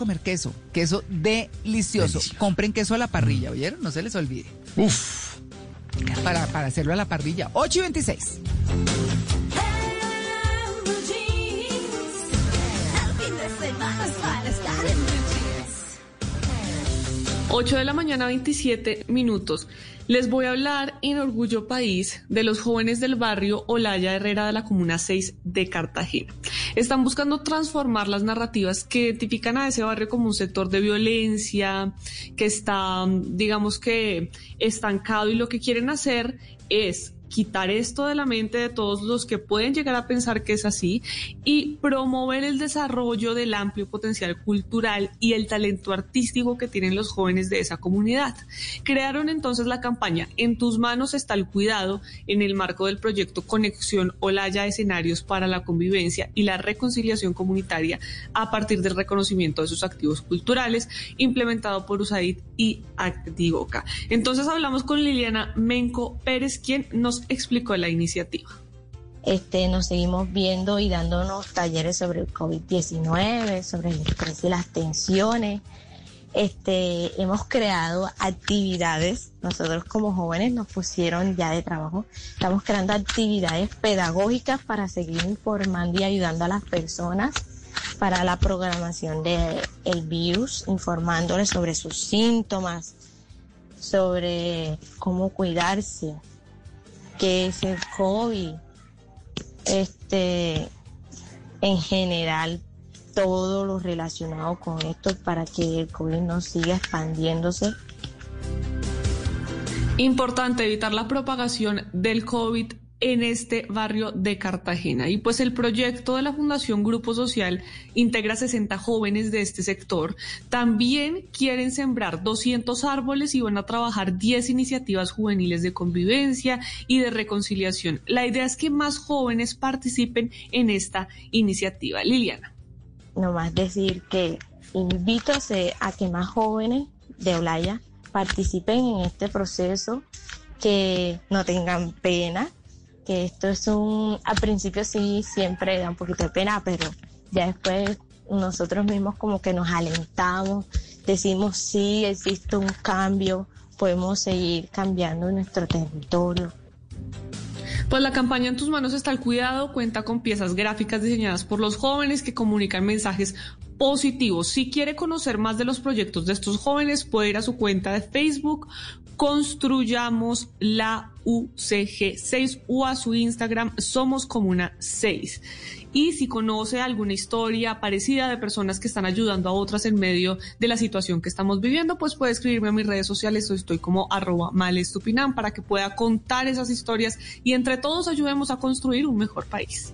comer queso, queso delicioso. Compren queso a la parrilla, ¿oyeron? No se les olvide. Uf. Para, para hacerlo a la parrilla. 8 y 26. 8 de la mañana, 27 minutos. Les voy a hablar en Orgullo País de los jóvenes del barrio Olaya Herrera de la Comuna 6 de Cartagena. Están buscando transformar las narrativas que identifican a ese barrio como un sector de violencia, que está, digamos que, estancado y lo que quieren hacer es quitar esto de la mente de todos los que pueden llegar a pensar que es así y promover el desarrollo del amplio potencial cultural y el talento artístico que tienen los jóvenes de esa comunidad. Crearon entonces la campaña En tus manos está el cuidado en el marco del proyecto Conexión Olaya Escenarios para la Convivencia y la Reconciliación Comunitaria a partir del reconocimiento de sus activos culturales implementado por USAID y Activoca. Entonces hablamos con Liliana Menco Pérez, quien nos explicó la iniciativa. Este, nos seguimos viendo y dándonos talleres sobre el COVID-19, sobre el estrés y las tensiones. Este, hemos creado actividades, nosotros como jóvenes nos pusieron ya de trabajo, estamos creando actividades pedagógicas para seguir informando y ayudando a las personas para la programación del el virus, informándoles sobre sus síntomas, sobre cómo cuidarse, que es el COVID, este, en general, todo lo relacionado con esto para que el COVID no siga expandiéndose. Importante evitar la propagación del COVID en este barrio de Cartagena. Y pues el proyecto de la Fundación Grupo Social integra 60 jóvenes de este sector. También quieren sembrar 200 árboles y van a trabajar 10 iniciativas juveniles de convivencia y de reconciliación. La idea es que más jóvenes participen en esta iniciativa. Liliana. Nomás decir que invito a que más jóvenes de Olaya participen en este proceso, que no tengan pena, esto es un, al principio sí, siempre da un poquito de pena, pero ya después nosotros mismos como que nos alentamos, decimos sí, existe un cambio, podemos seguir cambiando nuestro territorio. Pues la campaña En tus manos está el cuidado, cuenta con piezas gráficas diseñadas por los jóvenes que comunican mensajes positivos. Si quiere conocer más de los proyectos de estos jóvenes, puede ir a su cuenta de Facebook construyamos la UCG 6 o a su Instagram Somos Comuna 6. Y si conoce alguna historia parecida de personas que están ayudando a otras en medio de la situación que estamos viviendo, pues puede escribirme a mis redes sociales. Estoy como arroba malestupinam para que pueda contar esas historias y entre todos ayudemos a construir un mejor país.